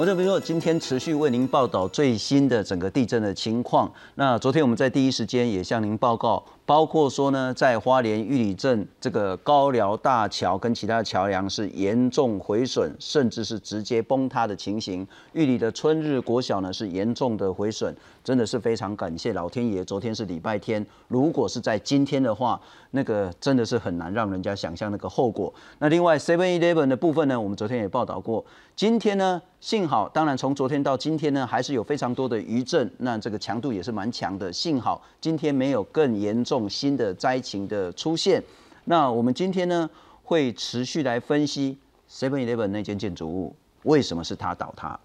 我这边说，今天持续为您报道最新的整个地震的情况。那昨天我们在第一时间也向您报告，包括说呢，在花莲玉里镇这个高寮大桥跟其他的桥梁是严重毁损，甚至是直接崩塌的情形。玉里的春日国小呢是严重的毁损，真的是非常感谢老天爷。昨天是礼拜天，如果是在今天的话，那个真的是很难让人家想象那个后果。那另外 Seven Eleven 的部分呢，我们昨天也报道过，今天呢。幸好，当然从昨天到今天呢，还是有非常多的余震，那这个强度也是蛮强的。幸好今天没有更严重新的灾情的出现。那我们今天呢，会持续来分析 Seven Eleven 那间建筑物为什么是它倒塌，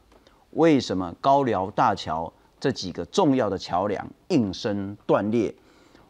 为什么高寮大桥这几个重要的桥梁应声断裂，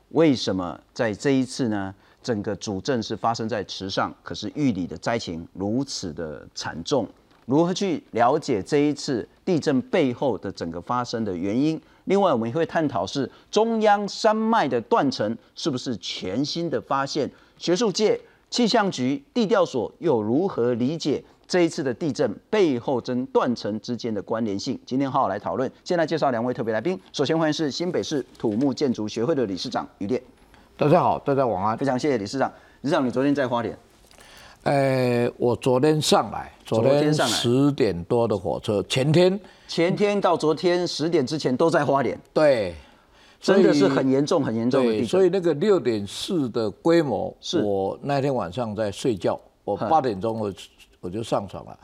为什么在这一次呢，整个主震是发生在池上，可是玉里的灾情如此的惨重。如何去了解这一次地震背后的整个发生的原因？另外，我们也会探讨是中央山脉的断层是不是全新的发现？学术界、气象局、地调所又如何理解这一次的地震背后跟断层之间的关联性？今天好好来讨论。先来介绍两位特别来宾。首先欢迎是新北市土木建筑学会的理事长于烈。大家好，大家晚安。非常谢谢理事长。理事长，你昨天在花莲？呃，我昨天上来，昨天十点多的火车，前天。前天到昨天十点之前都在花莲，对，真的是很严重很严重的地所以那个六点四的规模，是。我那天晚上在睡觉，我八点钟我我就上床了，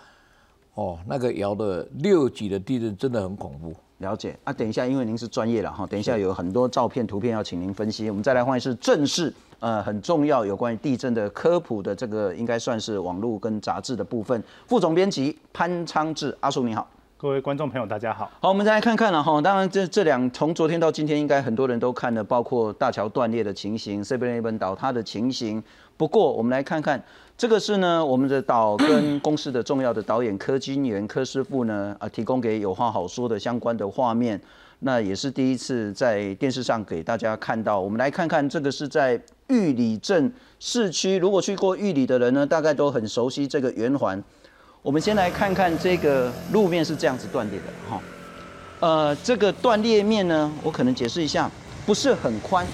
哦，那个摇的六级的地震真的很恐怖。了解。啊，等一下，因为您是专业了哈，等一下有很多照片图片要请您分析，我们再来换一次正式。呃，很重要有关于地震的科普的这个，应该算是网络跟杂志的部分。副总编辑潘昌志，阿叔你好，各位观众朋友大家好。好，我们再来看看了哈。当然，这这两从昨天到今天，应该很多人都看了，包括大桥断裂的情形，Seven Eleven 倒塌的情形。不过，我们来看看这个是呢，我们的导跟公司的重要的导演柯金元柯师傅呢，啊，提供给有话好说的相关的画面。那也是第一次在电视上给大家看到。我们来看看这个是在玉里镇市区，如果去过玉里的人呢，大概都很熟悉这个圆环。我们先来看看这个路面是这样子断裂的哈。呃，这个断裂面呢，我可能解释一下，不是很宽，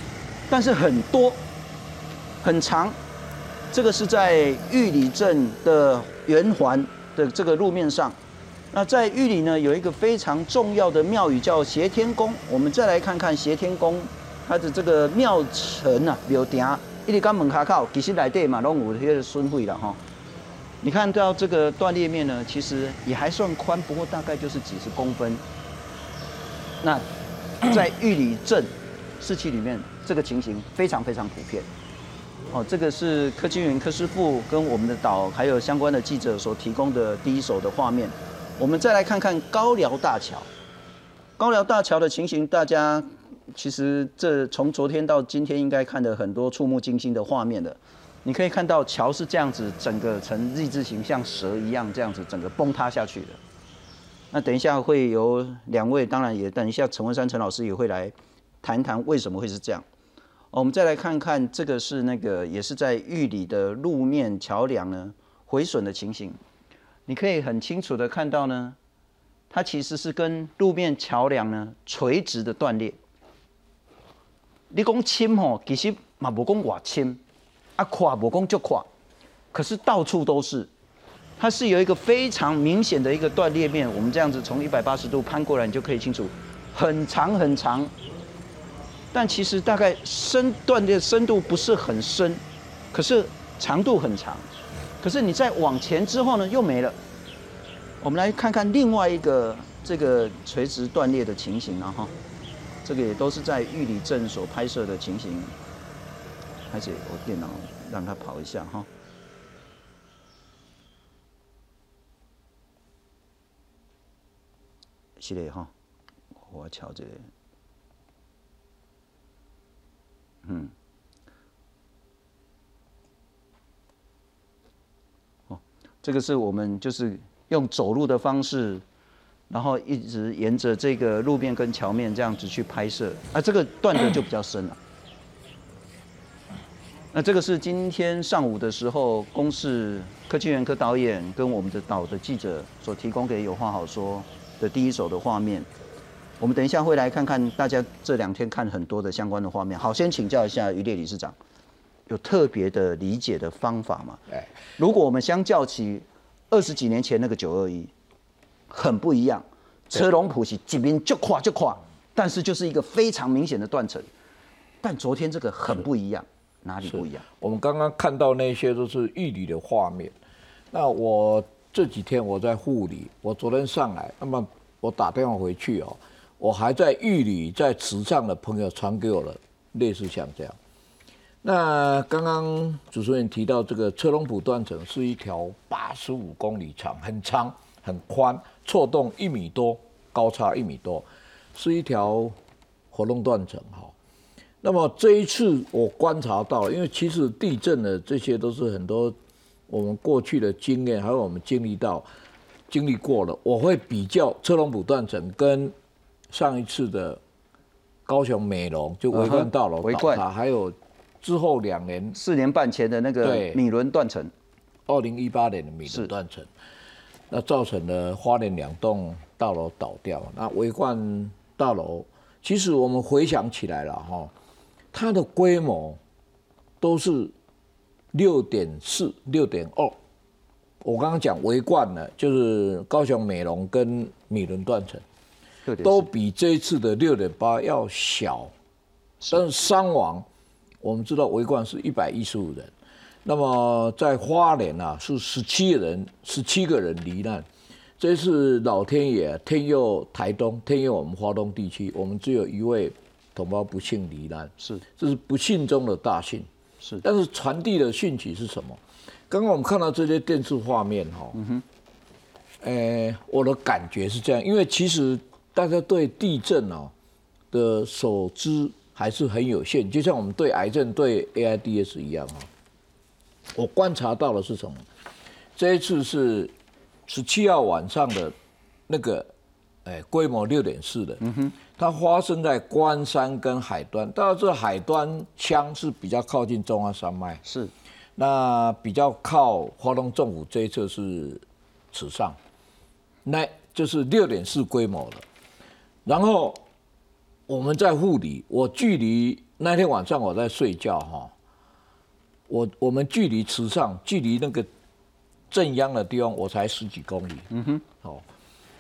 但是很多，很长。这个是在玉里镇的圆环的这个路面上。那在玉里呢，有一个非常重要的庙宇叫协天宫。我们再来看看协天宫，它的这个庙城啊，庙顶，一直刚门卡靠，其实来对嘛，拢有些孙会了哈。你看到这个断裂面呢，其实也还算宽，不过大概就是几十公分。那在玉里镇市区里面，这个情形非常非常普遍。哦，这个是柯金云柯师傅跟我们的导还有相关的记者所提供的第一手的画面。我们再来看看高寮大桥。高寮大桥的情形，大家其实这从昨天到今天，应该看的很多触目惊心的画面的。你可以看到桥是这样子，整个呈 Z 字形，像蛇一样这样子，整个崩塌下去的。那等一下会有两位，当然也等一下陈文山陈老师也会来谈谈为什么会是这样。我们再来看看这个是那个也是在玉里的路面桥梁呢毁损的情形。你可以很清楚的看到呢，它其实是跟路面桥梁呢垂直的断裂。你讲轻吼，其实嘛无讲瓦轻，啊垮无讲就垮，可是到处都是，它是有一个非常明显的一个断裂面。我们这样子从一百八十度攀过来，你就可以清楚，很长很长，但其实大概深断裂深度不是很深，可是长度很长。可是你再往前之后呢，又没了。我们来看看另外一个这个垂直断裂的情形了哈。这个也都是在玉里镇所拍摄的情形。而且我电脑让它跑一下哈。是的哈，我瞧这个，嗯。这个是我们就是用走路的方式，然后一直沿着这个路面跟桥面这样子去拍摄，啊，这个断的就比较深了。那这个是今天上午的时候，公视科技园科导演跟我们的岛的记者所提供给有话好说的第一手的画面。我们等一下会来看看大家这两天看很多的相关的画面。好，先请教一下于烈理事长，有特别的理解的方法吗？哎，如果我们相较起二十几年前那个九二一，很不一样，车龙普是几边就垮就垮，但是就是一个非常明显的断层。但昨天这个很不一样，哪里不一样？我们刚刚看到那些都是玉里的画面。那我这几天我在护理，我昨天上来，那么我打电话回去哦。我还在玉里，在池上的朋友传给我了，类似像这样。那刚刚主持人提到这个车龙埔断层是一条八十五公里长、很长、很宽、错动一米多、高差一米多，是一条活动断层哈。那么这一次我观察到，因为其实地震的这些都是很多我们过去的经验，还有我们经历到、经历过了，我会比较车龙埔断层跟。上一次的高雄美容就围观大楼倒塌，还有之后两年四年半前的那个米伦断层，二零一八年的米伦断层，那造成了花莲两栋大楼倒掉。那维冠大楼，其实我们回想起来了哈，它的规模都是六点四、六点二。我刚刚讲围冠呢，就是高雄美容跟米伦断层。都比这一次的六点八要小，但是伤亡，我们知道围观是一百一十五人，那么在花莲啊是十七人，十七个人罹难，这是老天爷天佑台东，天佑我们华东地区，我们只有一位同胞不幸罹难，是，这是不幸中的大幸，是，但是传递的讯息是什么？刚刚我们看到这些电视画面哈，嗯哼，呃，我的感觉是这样，因为其实。大家对地震哦的所知还是很有限，就像我们对癌症、对 AIDS 一样啊。我观察到的是什么？这一次是十七号晚上的那个，哎，规模六点四的，嗯哼，它发生在关山跟海端。但是，海端腔是比较靠近中央山脉，是。那比较靠华东政府这一侧是池上，那就是六点四规模的。然后我们在护理，我距离那天晚上我在睡觉哈，我我们距离池上，距离那个正央的地方，我才十几公里。嗯哼，哦，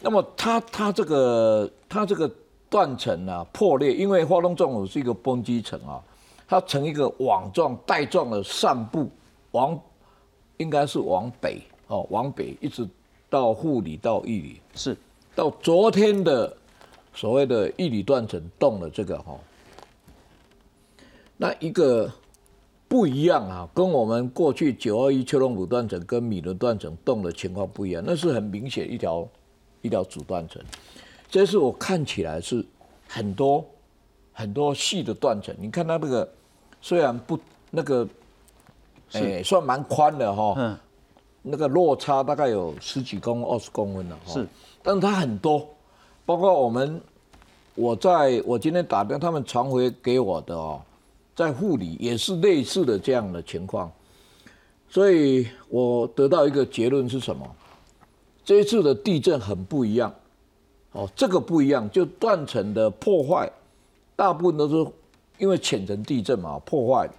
那么它它这个它这个断层啊破裂，因为花东纵谷是一个崩积层啊，它呈一个网状带状的散布，往应该是往北哦，往北一直到护理到义里，是到昨天的。所谓的一里断层动了这个哈，那一个不一样啊，跟我们过去九二一丘龙谷断层跟米伦断层动的情况不一样，那是很明显一条一条主断层，这是我看起来是很多很多细的断层，你看它那个虽然不那个，哎算蛮宽的哈，嗯，那个落差大概有十几公二十公分了哈，是，但是它很多。包括我们，我在我今天打电，他们传回给我的哦，在护理也是类似的这样的情况，所以我得到一个结论是什么？这一次的地震很不一样，哦，这个不一样，就断层的破坏，大部分都是因为浅层地震嘛破坏。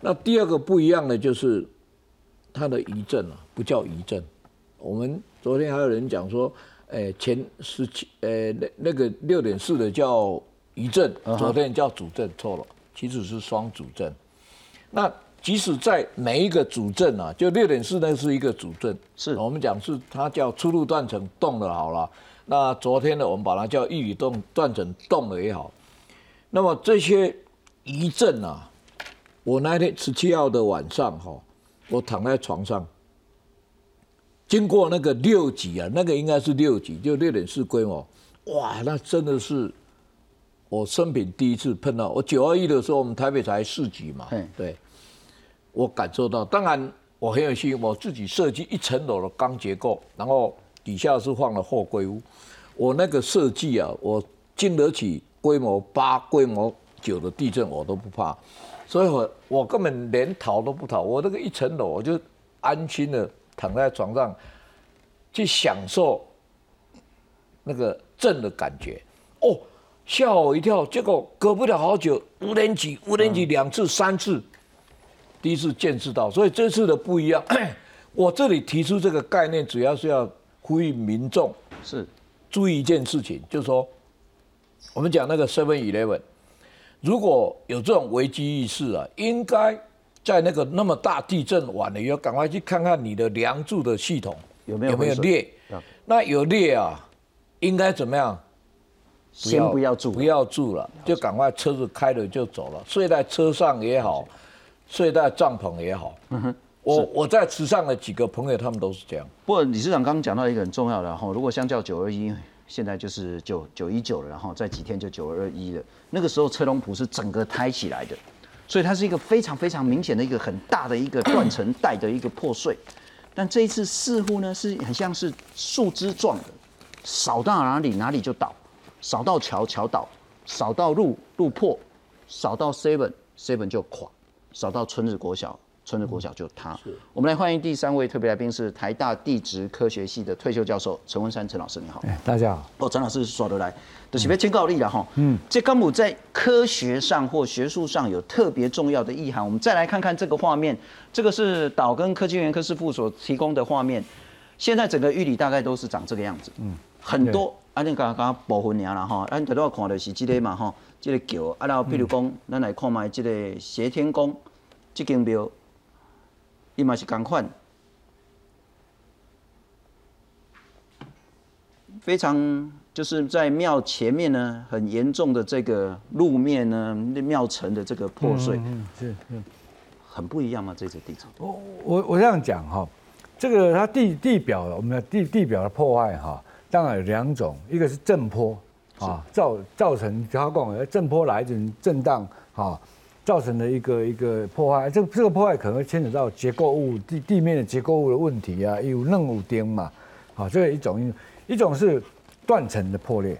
那第二个不一样的就是它的余震啊，不叫余震。我们昨天还有人讲说。诶，前十七，呃，那那个六点四的叫余震，昨天叫主震，错了，其实是双主震。那即使在每一个主震啊，就六点四那是一个主震，是我们讲是它叫出入断层动了好了。那昨天呢，我们把它叫一语动断层动了也好。那么这些余震啊，我那天十七号的晚上哈，我躺在床上。经过那个六级啊，那个应该是六级，就六点四规模，哇，那真的是我生平第一次碰到。我九二一的时候，我们台北才四级嘛，对，我感受到。当然我很有幸运，我自己设计一层楼的钢结构，然后底下是放了货柜屋。我那个设计啊，我经得起规模八、规模九的地震，我都不怕。所以我我根本连逃都不逃，我那个一层楼我就安心的躺在床上，去享受那个震的感觉。哦，吓我一跳，结果隔不了好久，无人机无人机两次三次，第一次见识到，所以这次的不一样。我这里提出这个概念，主要是要呼吁民众是注意一件事情，就是说，我们讲那个 Seven Eleven，如果有这种危机意识啊，应该在那个那么大地震完了以后，赶快去看看你的梁柱的系统有没有有没有裂。那有裂啊，应该怎么样？先不要住不要住了，就赶快车子开了就走了，睡在车上也好，睡在帐篷也好。我我在池上的几个朋友，他们都是这样。不过李市长刚刚讲到一个很重要的，然后如果相较九二一，现在就是九九一九了，然后在几天就九二一了。那个时候车龙埔是整个抬起来的，所以它是一个非常非常明显的一个很大的一个断层带的一个破碎。但这一次似乎呢是很像是树枝状的，扫到哪里哪里就倒，扫到桥桥倒，扫到路路破，扫到 seven seven 就垮，扫到村子国小春日国小就塌。我们来欢迎第三位特别来宾是台大地质科学系的退休教授陈文山陈老师，你好。哎，大家好。哦，陈老师说得来，就是要请教你了哈。嗯，这刚姆在科学上或学术上有特别重要的意涵。我们再来看看这个画面，这个是岛根科技园科师傅所提供的画面。现在整个玉里大概都是长这个样子，嗯，很多。啊，你刚刚部分尔啦吼，咱头要看的是这个嘛吼，这个桥，啊，然后比如讲，咱来看卖这个斜天宫，这间庙，伊嘛是共款。非常就是在庙前面呢，很严重的这个路面呢，庙城的这个破碎，嗯，是是，很不一样吗？这次地震？我我我这样讲哈，这个它地地表，我们的地地表的破坏哈，当然有两种，一个是震波啊，造造成它讲震波来一种震荡啊，造成的一个一个破坏，这个这个破坏可能会牵扯到结构物地地面的结构物的问题啊，有任务钉嘛，好，这个一种一种是断层的破裂，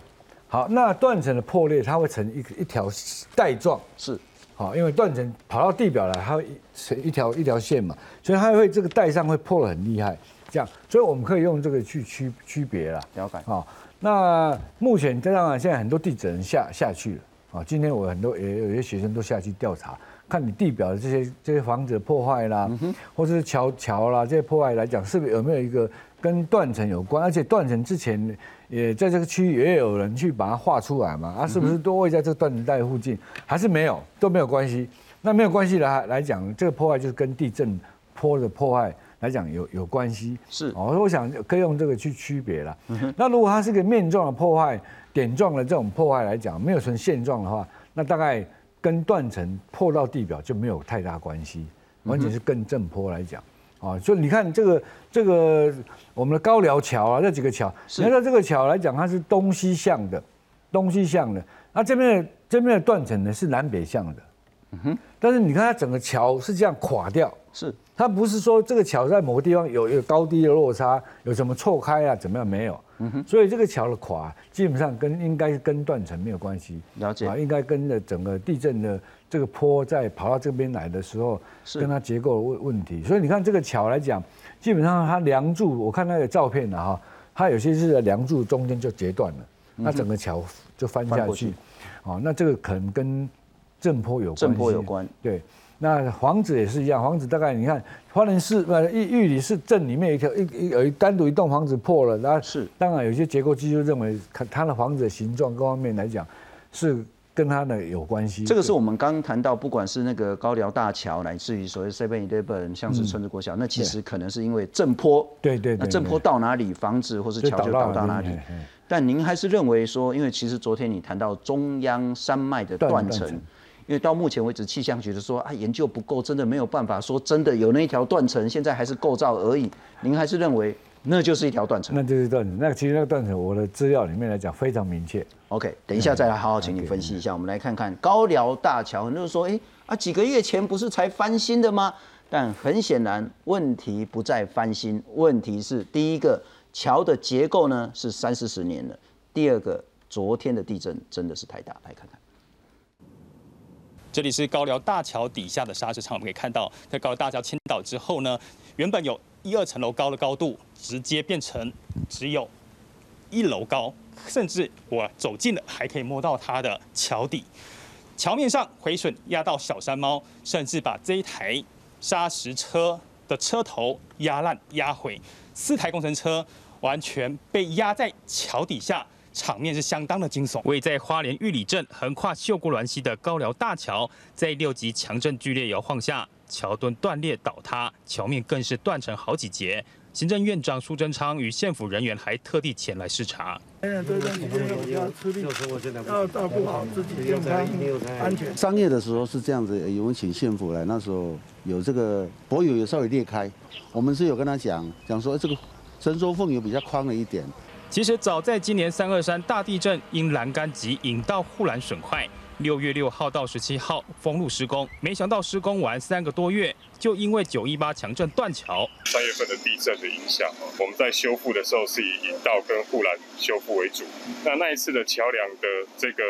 好，那断层的破裂它会成一一条带状。是，好，因为断层跑到地表来，它会成一条一条线嘛，所以它会这个带上会破得很厉害，这样，所以我们可以用这个去区区别了。了解。好，那目前当然现在很多地质人下下去了，啊，今天我很多也有些学生都下去调查，看你地表的这些这些房子的破坏啦，或者是桥桥啦这些破坏来讲，是不是有没有一个跟断层有关？而且断层之前也在这个区域也有人去把它画出来嘛，啊，是不是都会在这个断层带附近？还是没有都没有关系？那没有关系来来讲，这个破坏就是跟地震坡的破坏来讲有有关系。是哦，我想可以用这个去区别了。那如果它是个面状的破坏、点状的这种破坏来讲，没有成线状的话，那大概跟断层破到地表就没有太大关系，完全是跟正坡来讲。啊，所以你看这个这个我们的高寮桥啊，这几个桥，你看这个桥来讲，它是东西向的，东西向的。那这边的这边的断层呢是南北向的。嗯哼。但是你看它整个桥是这样垮掉，是它不是说这个桥在某个地方有有高低的落差，有什么错开啊，怎么样没有？嗯哼。所以这个桥的垮基本上跟应该是跟断层没有关系。了解。啊，应该跟着整个地震的这个坡在跑到这边来的时候，是跟它结构的问问题。所以你看这个桥来讲，基本上它梁柱，我看那个照片了哈，它有些是在梁柱中间就截断了，那整个桥就翻下去。哦，那这个可能跟震波有关震波有关。对，那房子也是一样，房子大概你看花莲市呃玉玉里市镇里面一条一一有一单独一栋房子破了，那是。当然有些结构机就认为看它的房子的形状各方面来讲是。跟它的有关系，这个是我们刚谈到，不管是那个高寮大桥，乃至于所谓 Seven Eleven，像是村子国小，那其实可能是因为震波，对对，那震坡到哪里，房子或是桥就倒到哪里。但您还是认为说，因为其实昨天你谈到中央山脉的断层，因为到目前为止气象局的说啊研究不够，真的没有办法说真的有那一条断层，现在还是构造而已。您还是认为？那就是一条断层，那就是断层。那其实那个断层，我的资料里面来讲非常明确。OK，等一下再来好好请你分析一下。我们来看看高寮大桥，很多人说，哎啊，几个月前不是才翻新的吗？但很显然，问题不在翻新，问题是第一个桥的结构呢是三四十年了，第二个昨天的地震真的是太大，来看看。这里是高寮大桥底下的砂石场，我们可以看到，在高寮大桥倾倒之后呢，原本有一二层楼高的高度，直接变成只有一楼高，甚至我走近了还可以摸到它的桥底。桥面上毁损压到小山猫，甚至把这一台砂石车的车头压烂压毁，四台工程车完全被压在桥底下。场面是相当的惊悚。位在花莲玉里镇横跨秀姑峦溪的高寮大桥，在六级强震剧烈摇晃下，桥墩断裂倒塌，桥面更是断成好几截。行政院长苏贞昌与县府人员还特地前来视察。这段时间要吃力，要照顾好自己健康、安全。商业的时候是这样子，有们请县府来，那时候有这个柏油有稍微裂开，我们是有跟他讲讲说这个伸缩缝有比较宽了一点。其实早在今年三二三大地震，因栏杆及引道护栏损坏，六月六号到十七号封路施工，没想到施工完三个多月，就因为九一八强震断桥。三月份的地震的影响，我们在修复的时候是以引道跟护栏修复为主。那那一次的桥梁的这个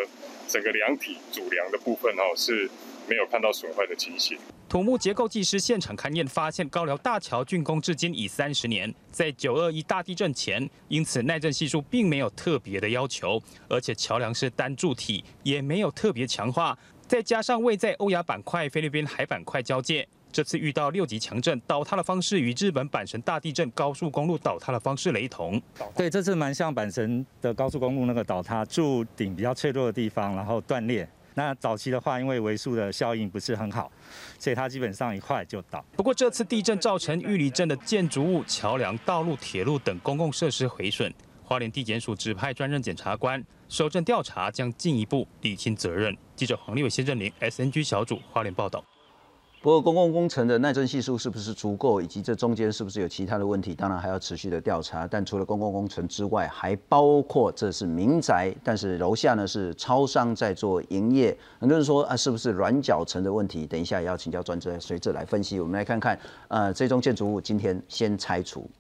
整个梁体主梁的部分哦是。没有看到损坏的情形。土木结构技师现场勘验发现，高寮大桥竣工至今已三十年，在九二一大地震前，因此耐震系数并没有特别的要求，而且桥梁是单柱体，也没有特别强化。再加上位在欧亚板块、菲律宾海板块交界，这次遇到六级强震，倒塌的方式与日本阪神大地震高速公路倒塌的方式雷同。对，这次蛮像阪神的高速公路那个倒塌，柱顶比较脆弱的地方，然后断裂。那早期的话，因为维数的效应不是很好，所以它基本上一块就倒。不过这次地震造成玉里镇的建筑物、桥梁、道路、铁路等公共设施毁损，花莲地检署指派专任检察官收证调查，将进一步理清责任。记者黄立伟、先振林，SNG 小组花莲报道。不过，公共工程的耐震系数是不是足够，以及这中间是不是有其他的问题，当然还要持续的调查。但除了公共工程之外，还包括这是民宅，但是楼下呢是超商在做营业。很多人说啊，是不是软脚层的问题？等一下也要请教专家随着来分析。我们来看看，呃，这栋建筑物今天先拆除。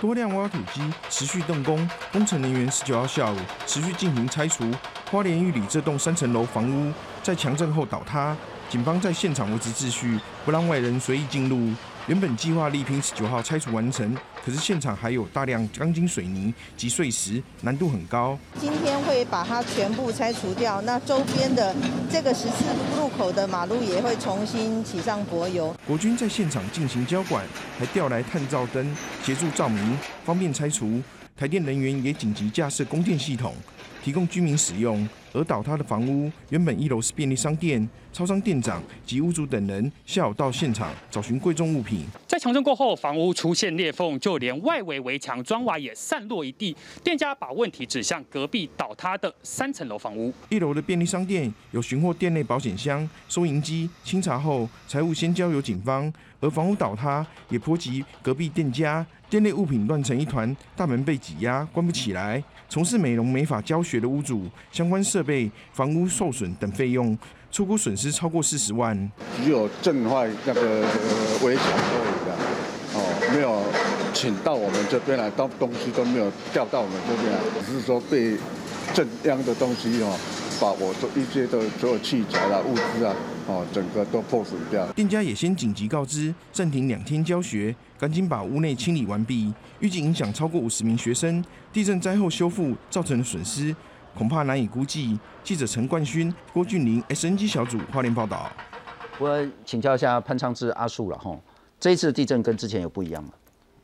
多辆挖土机持续动工，工程人员十九号下午持续进行拆除花莲玉里这栋三层楼房屋。在强震后倒塌，警方在现场维持秩序，不让外人随意进入。原本计划力拼十九号拆除完成，可是现场还有大量钢筋水泥及碎石，难度很高。今天会把它全部拆除掉，那周边的这个十字路口的马路也会重新起上柏油。国军在现场进行交管，还调来探照灯协助照明，方便拆除。台电人员也紧急架设供电系统。提供居民使用，而倒塌的房屋原本一楼是便利商店，超商店长及屋主等人下午到现场找寻贵重物品。在强震过后，房屋出现裂缝，就连外围围墙砖瓦也散落一地。店家把问题指向隔壁倒塌的三层楼房屋。一楼的便利商店有寻获店内保险箱、收银机，清查后财物先交由警方。而房屋倒塌也波及隔壁店家，店内物品乱成一团，大门被挤压，关不起来。从事美容美发教学的屋主，相关设备、房屋受损等费用，出估损失超过四十万。只有震坏那个围墙而已的，哦，没有请到我们这边来，东东西都没有掉到我们这边来，只是说被震央的东西哦，把我这一些的所有器材啦、物资啊，哦，整个都破损掉。店家也先紧急告知，暂停两天教学，赶紧把屋内清理完毕，预计影响超过五十名学生。地震灾后修复造成的损失恐怕难以估计。记者陈冠勋、郭俊林，SNG 小组花莲报道。我请教一下潘昌志阿树了哈，这一次地震跟之前有不一样吗？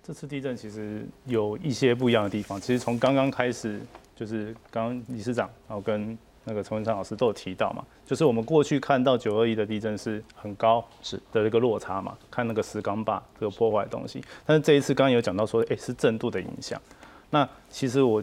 这次地震其实有一些不一样的地方。其实从刚刚开始，就是刚刚理事长然后跟那个陈文昌老师都有提到嘛，就是我们过去看到九二一的地震是很高是的一个落差嘛，看那个石钢坝这个破坏东西。但是这一次刚刚有讲到说，哎，是震度的影响。那其实我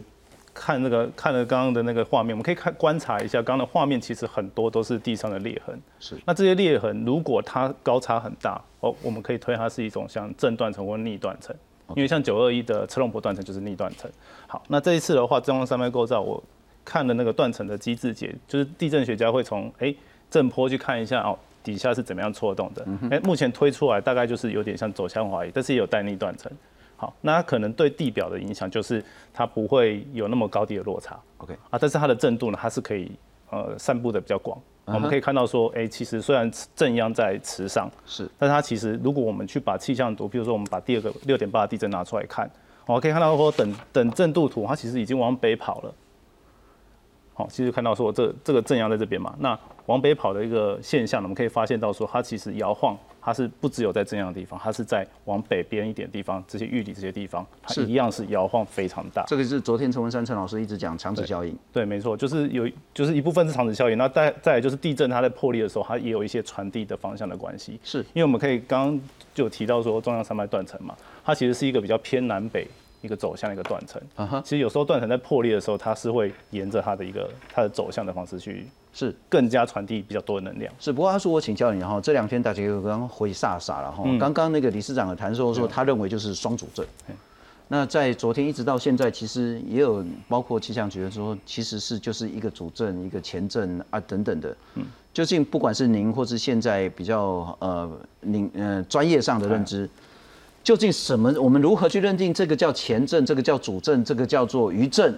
看那个看了刚刚的那个画面，我们可以看观察一下，刚刚的画面其实很多都是地上的裂痕。是。那这些裂痕如果它高差很大，哦，我们可以推它是一种像正断层或逆断层，因为像九二一的车龙坡断层就是逆断层。好，那这一次的话，中央山脉构造，我看了那个断层的机制解，就是地震学家会从哎震波去看一下哦，底下是怎么样错动的。哎，目前推出来大概就是有点像走向滑移，但是也有带逆断层。好，那它可能对地表的影响就是它不会有那么高低的落差。OK 啊，但是它的震度呢，它是可以呃散布的比较广。我们可以看到说，哎，其实虽然正央在池上，是，但是它其实如果我们去把气象图，比如说我们把第二个六点八的地震拿出来看，我们可以看到说等等震度图，它其实已经往北跑了。好，其实看到说这这个正央在这边嘛，那往北跑的一个现象，我们可以发现到说它其实摇晃，它是不只有在这样的地方，它是在往北边一点地方，这些玉里这些地方，它是一样是摇晃非常大。这个是昨天陈文山陈老师一直讲强子效应。对，没错，就是有，就是一部分是强子效应，那再再来就是地震它在破裂的时候，它也有一些传递的方向的关系。是因为我们可以刚刚就提到说中央山脉断层嘛，它其实是一个比较偏南北一个走向的一个断层。啊哈，其实有时候断层在破裂的时候，它是会沿着它的一个它的走向的方式去是更加传递比较多的能量。是，不过阿叔我请教你哈，这两天大家又刚刚回煞煞了哈。嗯刚刚那个理事长的谈说说，他认为就是双主政。那在昨天一直到现在，其实也有包括气象局的说，其实是就是一个主政、一个前政啊等等的。嗯，究竟不管是您或是现在比较呃您呃专业上的认知，究竟什么？我们如何去认定这个叫前政，这个叫主政，这个叫做余政？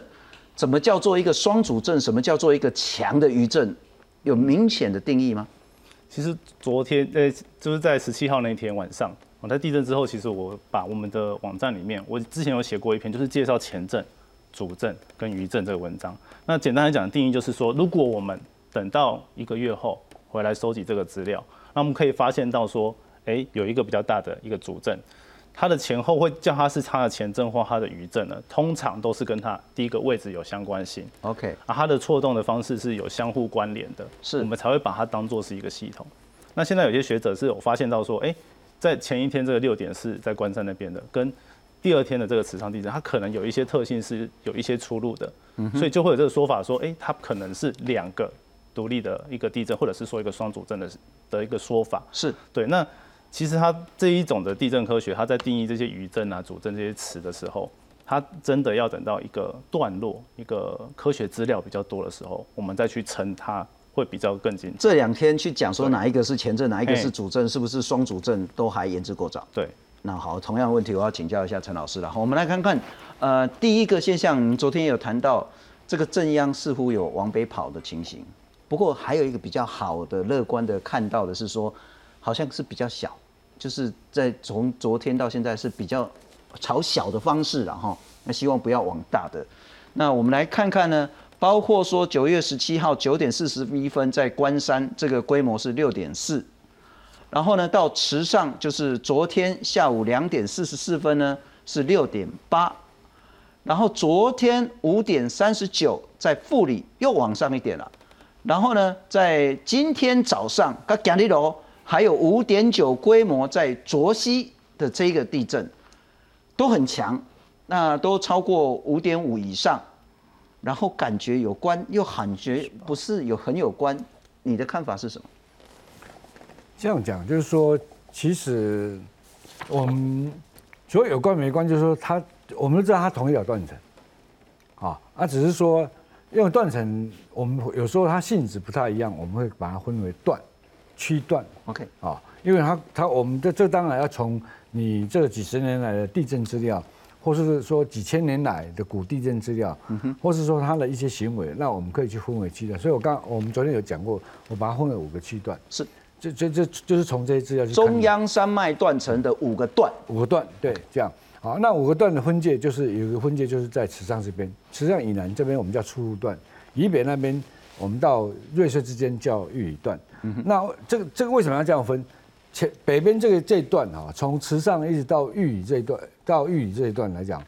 怎么叫做一个双主政？什么叫做一个强的余政？有明显的定义吗？其实昨天呃，就是在十七号那天晚上，我在地震之后，其实我把我们的网站里面，我之前有写过一篇，就是介绍前震、主震跟余震这个文章。那简单来讲，定义就是说，如果我们等到一个月后回来收集这个资料，那我们可以发现到说，哎，有一个比较大的一个主震，它的前后会叫它是它的前震或它的余震呢，通常都是跟它第一个位置有相关性。OK，啊，它的错动的方式是有相互关联的，是。我们才会把它当做是一个系统。那现在有些学者是有发现到说，哎、在前一天这个六点是在关山那边的，跟第二天的这个磁场地震，它可能有一些特性是有一些出入的，嗯所以就会有这个说法说，哎、它可能是两个独立的一个地震，或者是说一个双主震的的一个说法。是。对，那其实它这一种的地震科学，它在定义这些余震啊、主震这些词的时候，它真的要等到一个段落、一个科学资料比较多的时候，我们再去称它，会比较更精准。这两天去讲说哪一个是前阵，哪一个是哎主阵，是不是双主阵，都还言之过早。对，那好，同样问题我要请教一下陈老师了。好，我们来看看，呃，第一个现象，您昨天有谈到这个正央似乎有往北跑的情形，不过还有一个比较好的、乐观的看到的是说，好像是比较小，就是在从昨天到现在是比较朝小的方式了哈。那希望不要往大的。那我们来看看呢，包括说九月十七号九点四十一分在关山，这个规模是六点四。然后呢，到池上就是昨天下午两点四十四分呢是六点八，然后昨天五点三十九在富里又往上一点了，然后呢，在今天早上，还有五点九规模在卓西的这个地震都很强，那都超过五点五以上，然后感觉有关，又感觉不是有很有关，你的看法是什么？这样讲就是说，其实我们所谓有关没关，就是说它，我们都知道它同一条断层，啊，啊，只是说因为断层，我们有时候它性质不太一样，我们会把它分为断、区段，OK，啊，因为它它我们这这当然要从你这几十年来的地震资料，或是说几千年来的古地震资料，或是说它的一些行为，那我们可以去分为区段。所以我刚我们昨天有讲过，我把它分为五个区段，是。这这这就是从这些资料去看中央山脉断层的五个段，五个段，对，这样。好，那五个段的分界就是有一个分界，就是在池上这边，池上以南这边我们叫出入段，以北那边我们到瑞穗之间叫玉里段。那这个这个为什么要这样分？前北边这个这一段啊，从池上一直到玉宇这一段，到玉宇这一段来讲，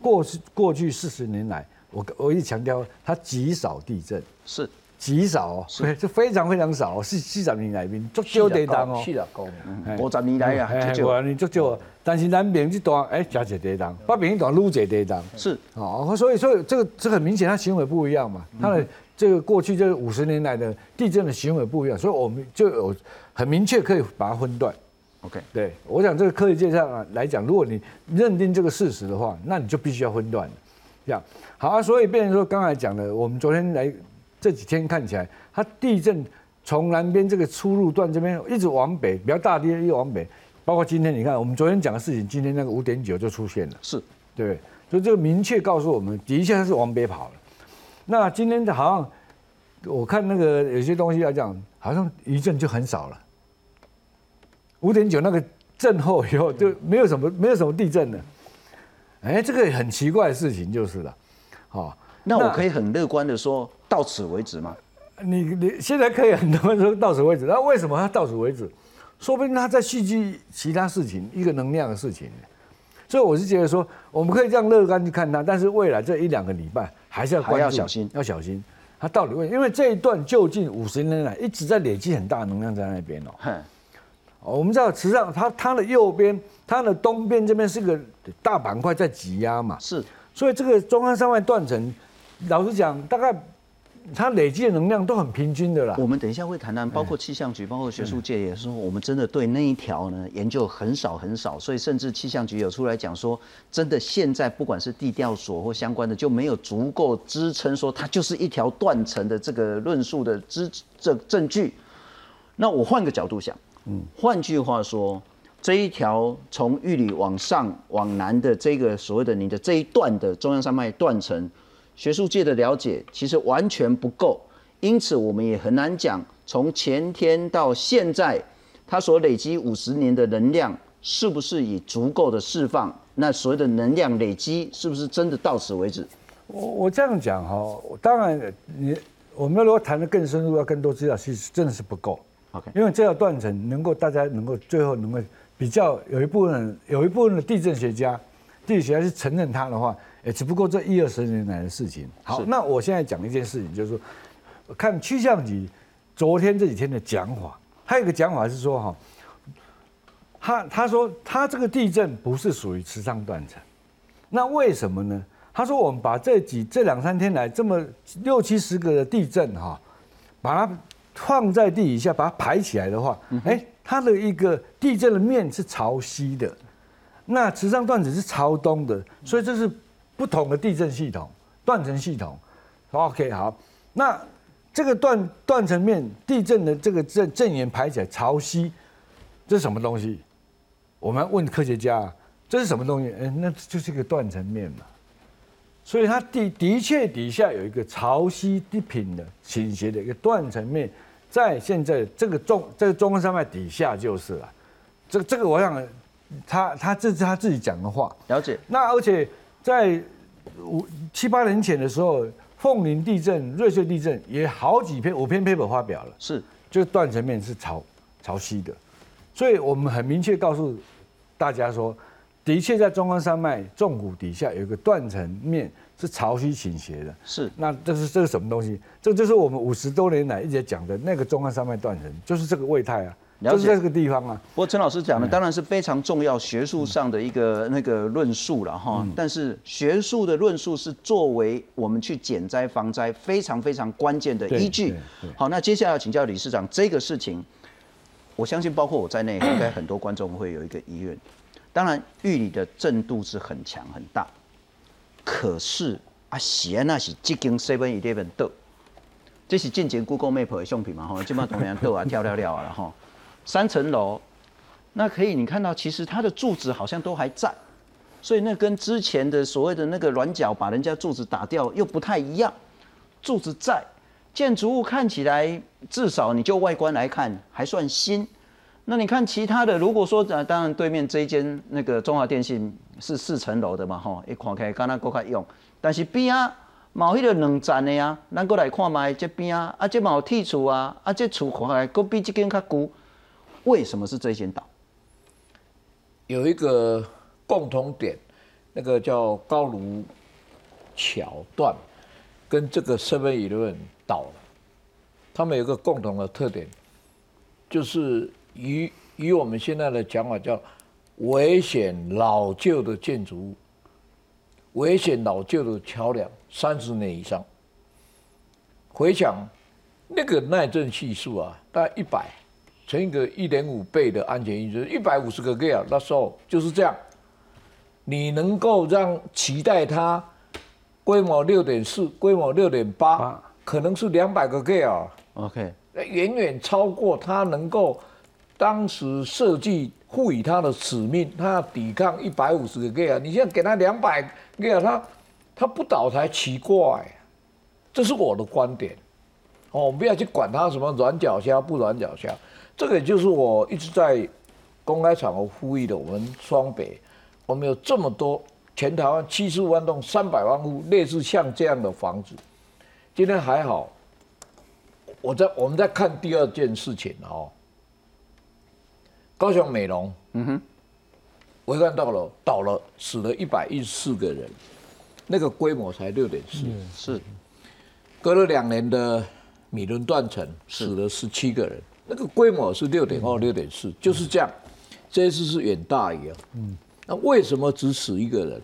过去过去四十年来，我我一直强调它极少地震，是。极少哦，是。是非常非常少哦，是四十年来面足少地震哦，是的，讲，嘿。五十年来啊嘿足少。五十年足少。但是南边这段哎加一个地震，北边一段愈一个地震，是。哦，所以所以这个这很明显，它行为不一样嘛，它的这个过去这五十年来的地震的行为不一样，所以我们就有很明确可以把它分段。OK，对我想这个科学界上来讲，如果你认定这个事实的话，那你就必须要分段这样好啊，所以变成说刚才讲的，我们昨天来这几天看起来，它地震从南边这个出入段这边一直往北，比较大的一直往北，包括今天你看我们昨天讲的事情，今天那个五点九就出现了，是对？所以这个明确告诉我们，的确它是往北跑了。那今天好像我看那个有些东西要讲，好像余震就很少了。五点九那个震后以后就没有什么没有什么地震了。哎，这个很奇怪的事情就是了。好，那我可以很乐观的说到此为止吗？你你现在可以很多人说到此为止，那为什么他到此为止？说不定他在蓄积其他事情，一个能量的事情。所以我是觉得说，我们可以这样乐观去看它，但是未来这一两个礼拜还是要还要小心，要小心。它到底为？因为这一段就近五十年来一直在累积很大能量在那边哦。我们知道，实际上它它的右边、它的东边这边是个大板块在挤压嘛，是。所以这个中央山脉断层，老实讲，大概。它累积的能量都很平均的啦。我们等一下会谈谈，包括气象局，包括学术界也说，我们真的对那一条呢研究很少很少，所以甚至气象局有出来讲说，真的现在不管是地调所或相关的，就没有足够支撑说它就是一条断层的这个论述的支证证据。那我换个角度想，嗯，换句话说，这一条从玉里往上往南的这个所谓的你的这一段的中央山脉断层。学术界的了解其实完全不够，因此我们也很难讲，从前天到现在，它所累积五十年的能量是不是以足够的释放？那所谓的能量累积是不是真的到此为止？我我这样讲哈，当然你我们如果谈的更深入，要更多资料，其实真的是不够。OK，因为这条断层能够大家能够最后能够比较有一部分有一部分的地震学家、地理学家是承认它的话。哎，只不过这一二十年来的事情。好，那我现在讲一件事情，就是说，看气象局昨天这几天的讲法，还有一个讲法是说，哈，他他说他这个地震不是属于磁场断层，那为什么呢？他说我们把这几这两三天来这么六七十个的地震，哈，把它放在地底下，把它排起来的话，哎，它的一个地震的面是朝西的，那磁场断层是朝东的，所以这是。不同的地震系统、断层系统，OK，好，那这个断断层面地震的这个震震源排起来潮汐，这是什么东西？我们问科学家，这是什么东西？哎，那就是一个断层面嘛。所以它的的确底下有一个潮汐地平的倾斜的一个断层面，在现在这个中这个中央山脉底下就是了。这这个我想，他他这是他自己讲的话。了解。那而且。在五七八年前的时候，凤林地震、瑞穗地震也好几篇五篇 paper 发表了，是，就是断层面是朝朝西的，所以我们很明确告诉大家说，的确在中央山脉纵谷底下有一个断层面是朝西倾斜的，是，那这是这是什么东西？这就是我们五十多年来一直讲的那个中央山脉断层，就是这个位态啊。就是在这个地方啊。不过陈老师讲的当然是非常重要，学术上的一个那个论述了哈。但是学术的论述是作为我们去减灾防灾非常非常关键的依据。好，那接下来要请教理事长这个事情，我相信包括我在内，应该很多观众会有一个疑问。当然，玉里的震度是很强很大，可是啊，喜安那是接近 seven eleven 豆，这是进前 Google Map 的相片嘛？哈，基本上同样度啊，跳跳跳啊，然后。三层楼，那可以你看到，其实它的柱子好像都还在，所以那跟之前的所谓的那个软脚把人家柱子打掉又不太一样。柱子在，建筑物看起来至少你就外观来看还算新。那你看其他的，如果说呃，当然对面这一间那个中华电信是四层楼的嘛，吼，一看开刚刚够开用，但是边啊毛迄个两层的呀，咱过来看卖这边啊，啊这毛铁厝啊，啊这厝看来佫比这间较旧。为什么是这间岛？有一个共同点，那个叫高卢桥段，跟这个 Seven Eleven 岛，他们有个共同的特点，就是与与我们现在的讲法叫危险老旧的建筑物，危险老旧的桥梁，三十年以上。回想那个耐震系数啊，大概一百。乘一个一点五倍的安全因素，一百五十个 g a r，那时候就是这样。你能够让期待它规模六点四、规模六点八，可能是两百个 G 啊。OK，远远超过它能够当时设计赋予它的使命，它要抵抗一百五十个 g a r。你现在给它两百 g a r，它它不倒才奇怪。这是我的观点。哦，不要去管它什么软脚虾不软脚虾，这个也就是我一直在公开场合呼吁的。我们双北，我们有这么多全台湾七十五万栋三百万户类似像这样的房子，今天还好。我在我们在看第二件事情哦，高雄美容，嗯哼，围观到了倒了，死了一百一十四个人，那个规模才六点四，是，隔了两年的米伦断层死了十七个人，那个规模是六点二、六点四，就是这样，这一次是远大于啊，嗯，那为什么只死一个人？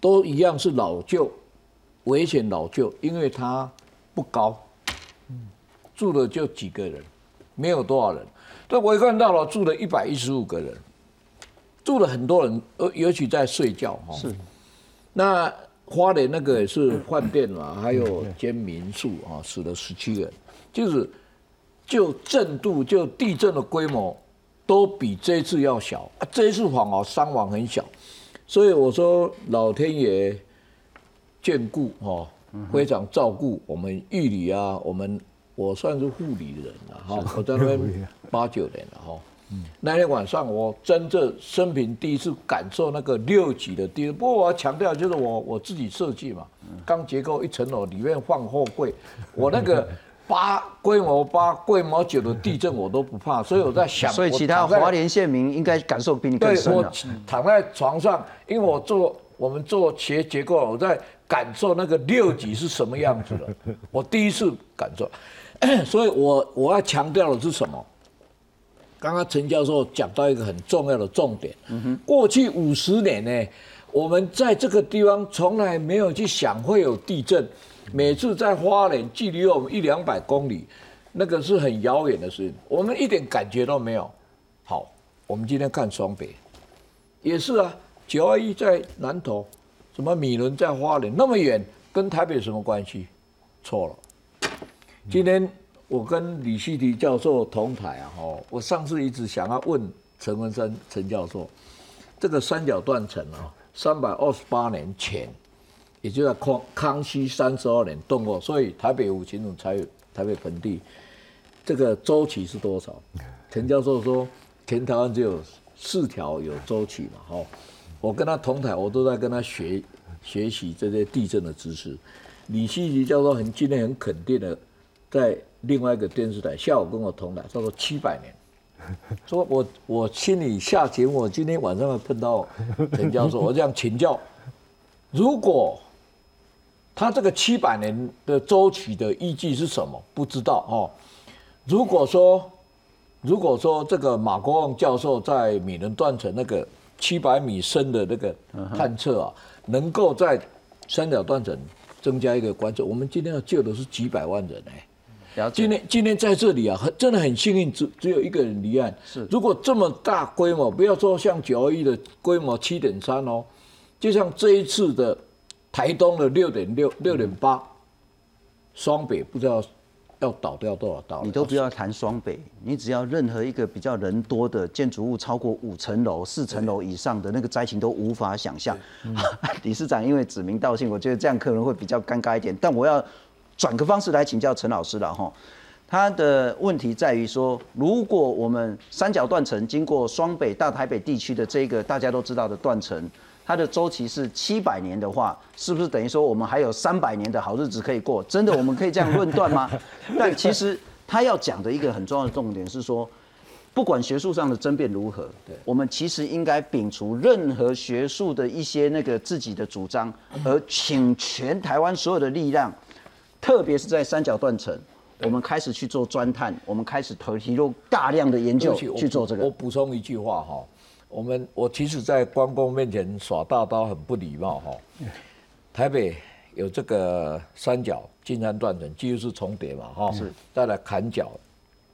都一样是老旧，危险老旧，因为它。不高，住了就几个人，没有多少人。但我看到了住了一百一十五个人，住了很多人，尤，尤其在睡觉哈。是。那花莲那个也是 饭店嘛，还有间民宿啊，死了十七人，就是就震度就地震的规模都比这次要小啊。这一次反而伤亡很小，所以我说老天爷眷顾哦。非常照顾我们玉里啊，我们我算是护理人了哈，我在那边八九年了哈。那天晚上我真正生平第一次感受那个六级的地震。不过我要强调，就是我我自己设计嘛，钢结构一层楼里面放货柜，我那个八规模八规模九的地震我都不怕，所以我在想，所以其他华联县民应该感受比你更深我躺在床上，因为我做我们做企业结构，我在。感受那个六级是什么样子的，我第一次感受，所以我我要强调的是什么？刚刚陈教授讲到一个很重要的重点，过去五十年呢，我们在这个地方从来没有去想会有地震，每次在花莲距离我们一两百公里，那个是很遥远的事情，我们一点感觉都没有。好，我们今天看双北，也是啊，九二一在南投。什么米伦在花莲那么远，跟台北什么关系？错了。今天我跟李希迪教授同台啊，哦，我上次一直想要问陈文山陈教授，这个三角断层啊，三百二十八年前，也就在康康熙三十二年动过，所以台北五群统才有台北盆地，这个周期是多少？陈教授说，全台湾只有四条有周期嘛，哈。我跟他同台，我都在跟他学学习这些地震的知识。李希吉教授很今天很肯定的，在另外一个电视台下午跟我同台，他说七百年，说我我心里下节目，我今天晚上会碰到陈教授，我这样请教，如果他这个七百年的周期的依据是什么？不知道哦。如果说如果说这个马国旺教授在米伦断层那个。七百米深的那个探测啊，能够在三角断层增加一个观测。我们今天要救的是几百万人哎。今天今天在这里啊，很真的很幸运，只只有一个人离岸。是，如果这么大规模，不要说像九二一的规模七点三哦，就像这一次的台东的六点六六点八，双北不知道。要倒掉多少刀？你都不要谈双北，你只要任何一个比较人多的建筑物超过五层楼、四层楼以上的那个灾情都无法想象。理事 长因为指名道姓，我觉得这样可能会比较尴尬一点。但我要转个方式来请教陈老师了哈。他的问题在于说，如果我们三角断层经过双北、大台北地区的这个大家都知道的断层。它的周期是七百年的话，是不是等于说我们还有三百年的好日子可以过？真的我们可以这样论断吗？但其实他要讲的一个很重要的重点是说，不管学术上的争辩如何，我们其实应该摒除任何学术的一些那个自己的主张，而请全台湾所有的力量，特别是在三角断层，我们开始去做钻探，我们开始投提入大量的研究去做这个。我补充一句话哈。我们我其实，在关公面前耍大刀很不礼貌哈。台北有这个三角金山断层，几乎是重叠嘛哈。是。再来砍角，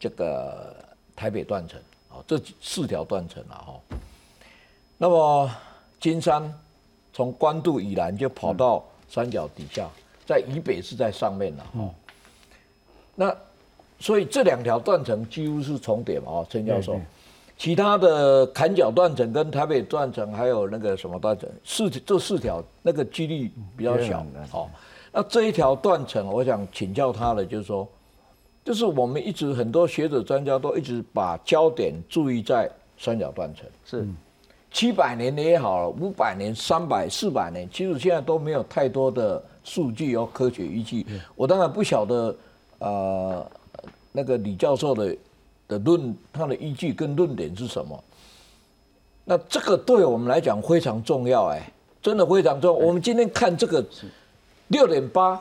这个台北断层啊，这四条断层了哈。那么金山从关渡以南就跑到三角底下，在以北是在上面了哈。那所以这两条断层几乎是重叠嘛啊，陈教授。其他的砍角断层跟台北断层，还有那个什么断层，四这四条那个几率比较小。好，那这一条断层，我想请教他的就是说，就是我们一直很多学者专家都一直把焦点注意在三角断层，是。七百年的也好了，五百年、三百、四百年，其实现在都没有太多的数据和科学依据。我当然不晓得，呃，那个李教授的的论，他的依据跟论点是什么？那这个对我们来讲非常重要，哎，真的非常重要。我们今天看这个六点八，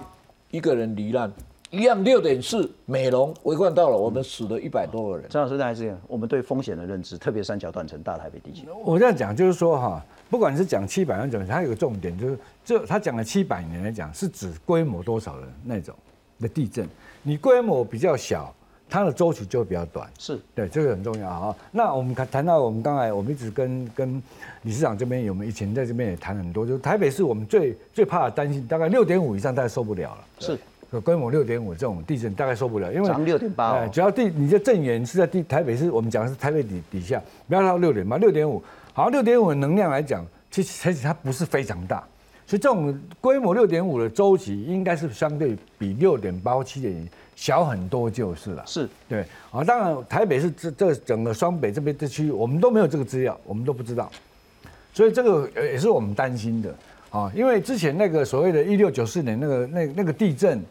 一个人罹难，一样六点四，美容围观到了，我们死了一百多个人。张老师，再来这样，我们对风险的认知，特别三角断层、大台北地区。我这样讲就是说哈，不管是讲七百万种，它有个重点就是，这他讲了七百年来讲，是指规模多少的那种的地震。你规模比较小，它的周期就会比较短。是对，这个很重要啊。那我们谈谈到我们刚才，我们一直跟跟理事长这边，我们以前在这边也谈很多，就是台北市我们最最怕的担心，大概六点五以上大概受不了了。是。规模六点五这种地震大概受不了，因为涨六点八哦，只要地你的震源是在地台北市，我们讲的是台北底底下，不要到六点八，六点五，好，六点五的能量来讲，其实其实它不是非常大，所以这种规模六点五的周期应该是相对比六点八或七点小很多就是了。是对，啊，当然台北是这这整个双北这边地区，我们都没有这个资料，我们都不知道，所以这个也是我们担心的啊，因为之前那个所谓的一六九四年那个那那个地震。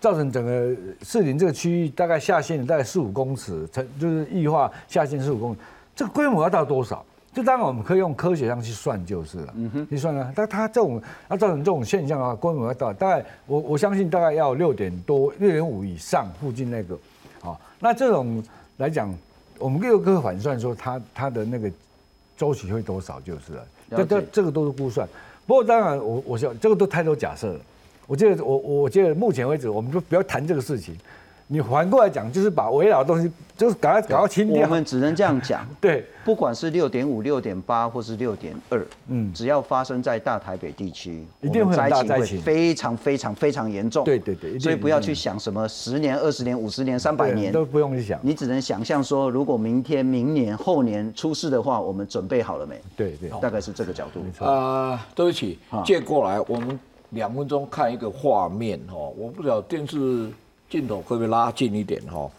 造成整个士林这个区域大概下陷大概四五公尺，成就是异化下陷四五公尺，这个规模要到多少？就当然我们可以用科学上去算就是了，嗯哼，去算啊。但它这种要造成这种现象的话，规模要到大概我我相信大概要六点多六点五以上附近那个，啊，那这种来讲，我们各个可反算说它它的那个周期会多少就是了。这这这个都是估算，不过当然我我想这个都太多假设了。我觉得我我觉得目前为止，我们就不要谈这个事情。你反过来讲，就是把围绕的东西，就是赶快搞清掉。我们只能这样讲。对，不管是六点五、六点八，或是六点二，嗯，只要发生在大台北地区，一定会灾情会非常非常非常严重。对对对，所以不要去想什么十年、二十年、五十年、三百年都不用去想。你只能想象说，如果明天、明年、后年出事的话，我们准备好了没？对对，大概是这个角度。没错。啊，对不起，借过来我们。两分钟看一个画面哦，我不知道电视镜头会不会拉近一点哈。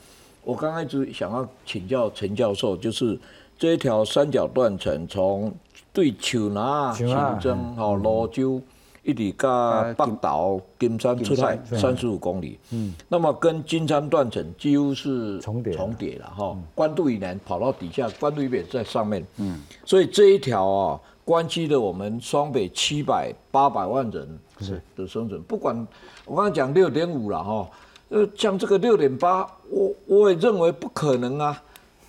我刚开始想要请教陈教授，就是这一条三角断层从对树南、新增、哈罗州一直到北岛、金山出海三十五公里，嗯，那么跟金山断层几乎是重叠重叠了哈。关渡以南跑到底下，关渡以北在上面，嗯，所以这一条啊。关系的我们双北七百八百万人是。的生存，不管我刚才讲六点五了哈，呃，像这个六点八，我我也认为不可能啊，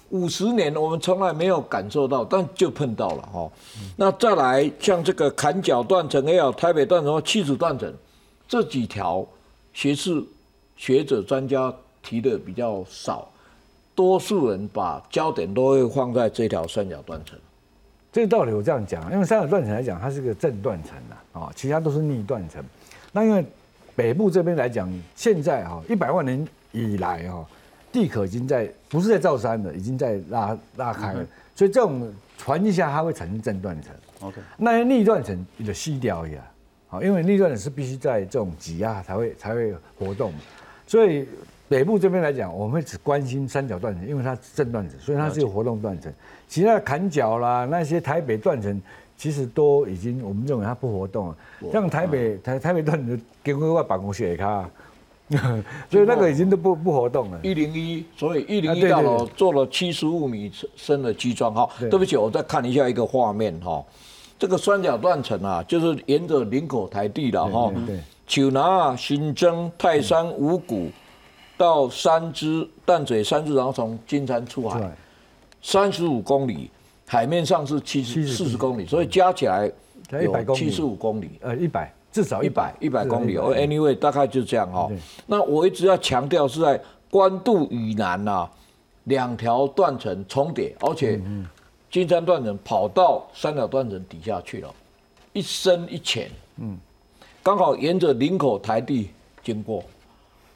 五十年我们从来没有感受到，但就碰到了哈。那再来像这个坎角断层也有，台北断层或七子断层，这几条学士学者专家提的比较少，多数人把焦点都会放在这条三角断层。这个道理我这样讲，因为三角断层来讲，它是个正断层，啊，其他都是逆断层。那因为北部这边来讲，现在哈一百万年以来哈，地壳已经在不是在造山了，已经在拉拉开了，所以这种环境下它会产生正断层。OK，那逆断层你就吸掉一下，好，因为逆断层是必须在这种挤压才会才会活动，所以。北部这边来讲，我们只关心三角断层，因为它是正断层，所以它是有活动断层。其他的砍角啦，那些台北断层，其实都已经我们认为它不活动了。像台北台台北断层，给我外办公室也卡，所以那个已经都不不活动了。一零一，所以一零一大楼做了七十五米深的基桩。哈，对不起，我再看一下一个画面哈。这个三角断层啊，就是沿着林口台地了哈，丘拿、新增、泰山、五股。到三支淡水三支，然后从金山出海，三十五公里，海面上是七十四十公里，所以加起来有七十五公里，呃，一百至少一百一百公里。哦，anyway，大概就这样哈。那我一直要强调是在关渡以南呐，两条断层重叠，而且金山断层跑到三角断层底下去了，一深一浅，嗯，刚好沿着林口台地经过。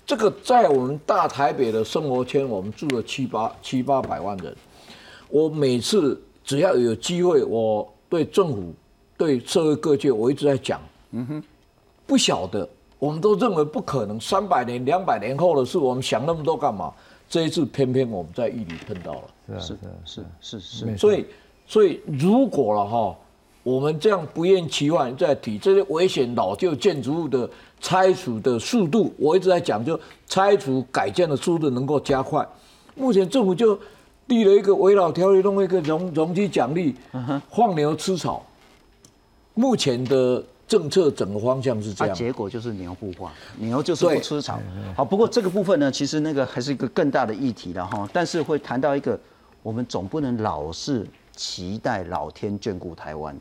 这个在我们大台北的生活圈，我们住了七八七八百万人。我每次只要有机会，我对政府、对社会各界，我一直在讲。嗯哼，不晓得我们都认为不可能，三百年、两百年后的事，我们想那么多干嘛？这一次偏偏我们在玉里碰到了，是是是是，所以所以如果了哈，我们这样不厌其烦在提这些危险老旧建筑物的拆除的速度，我一直在讲，就拆除改建的速度能够加快。目前政府就立了一个围绕条例，弄一个容容积奖励，放牛吃草。目前的政策整个方向是这样，结果就是牛不化，牛就是不吃草。好，不过这个部分呢，其实那个还是一个更大的议题了哈。但是会谈到一个，我们总不能老是期待老天眷顾台湾。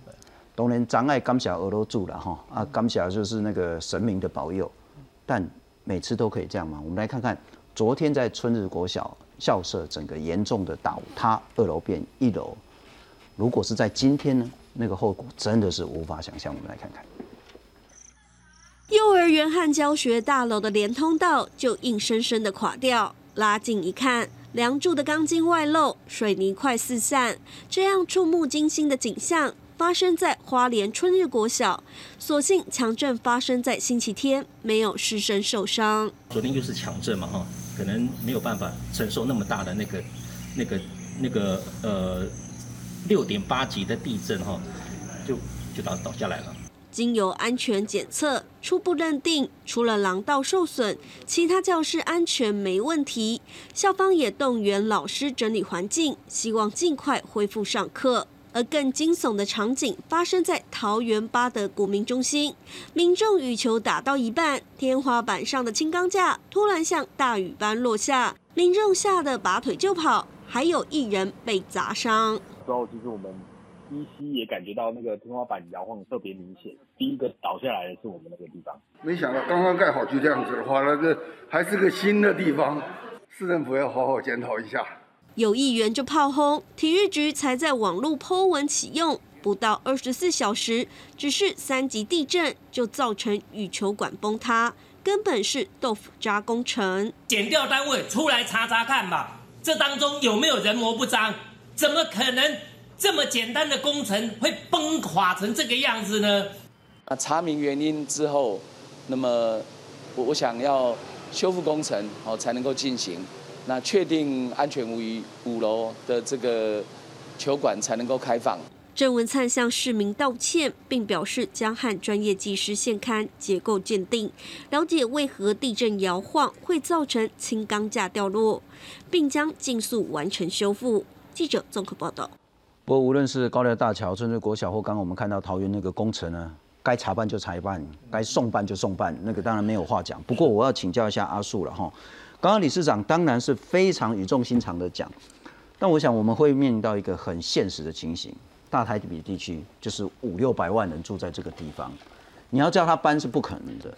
当然，障碍感谢俄罗住了哈啊，感谢就是那个神明的保佑。但每次都可以这样吗？我们来看看，昨天在春日国小校舍整个严重的倒塌，二楼变一楼。如果是在今天呢？那个后果真的是无法想象。我们来看看，幼儿园和教学大楼的连通道就硬生生的垮掉。拉近一看，梁柱的钢筋外露，水泥块四散。这样触目惊心的景象发生在花莲春日国小。所幸强震发生在星期天，没有师生受伤。昨天就是强震嘛，哈，可能没有办法承受那么大的那个、那个、那个呃。六点八级的地震，哈，就就倒倒下来了。经由安全检测，初步认定除了廊道受损，其他教室安全没问题。校方也动员老师整理环境，希望尽快恢复上课。而更惊悚的场景发生在桃园八德古民中心，民众羽球打到一半，天花板上的轻钢架突然像大雨般落下，民众吓得拔腿就跑，还有一人被砸伤。之后，其实我们依稀也感觉到那个天花板摇晃特别明显。第一个倒下来的是我们那个地方。没想到刚刚盖好就这样子的话，那个还是个新的地方，市政府要好好检讨一下。有议员就炮轰，体育局才在网络 Po 文启用，不到二十四小时，只是三级地震就造成羽球馆崩塌，根本是豆腐渣工程。检调单位出来查查看吧，这当中有没有人模不彰？怎么可能这么简单的工程会崩垮成这个样子呢？啊，查明原因之后，那么我我想要修复工程哦才能够进行，那确定安全无虞，五楼的这个球馆才能够开放。郑文灿向市民道歉，并表示将和专业技师现勘结构鉴定，了解为何地震摇晃会造成轻钢架掉落，并将尽速完成修复。记者综合报道。不过，无论是高寮大桥、春日国小，或刚刚我们看到桃园那个工程呢，该查办就查办，该送办就送办，那个当然没有话讲。不过，我要请教一下阿树了哈。刚刚理事长当然是非常语重心长的讲，但我想我们会面临到一个很现实的情形：大台北地区就是五六百万人住在这个地方，你要叫他搬是不可能的。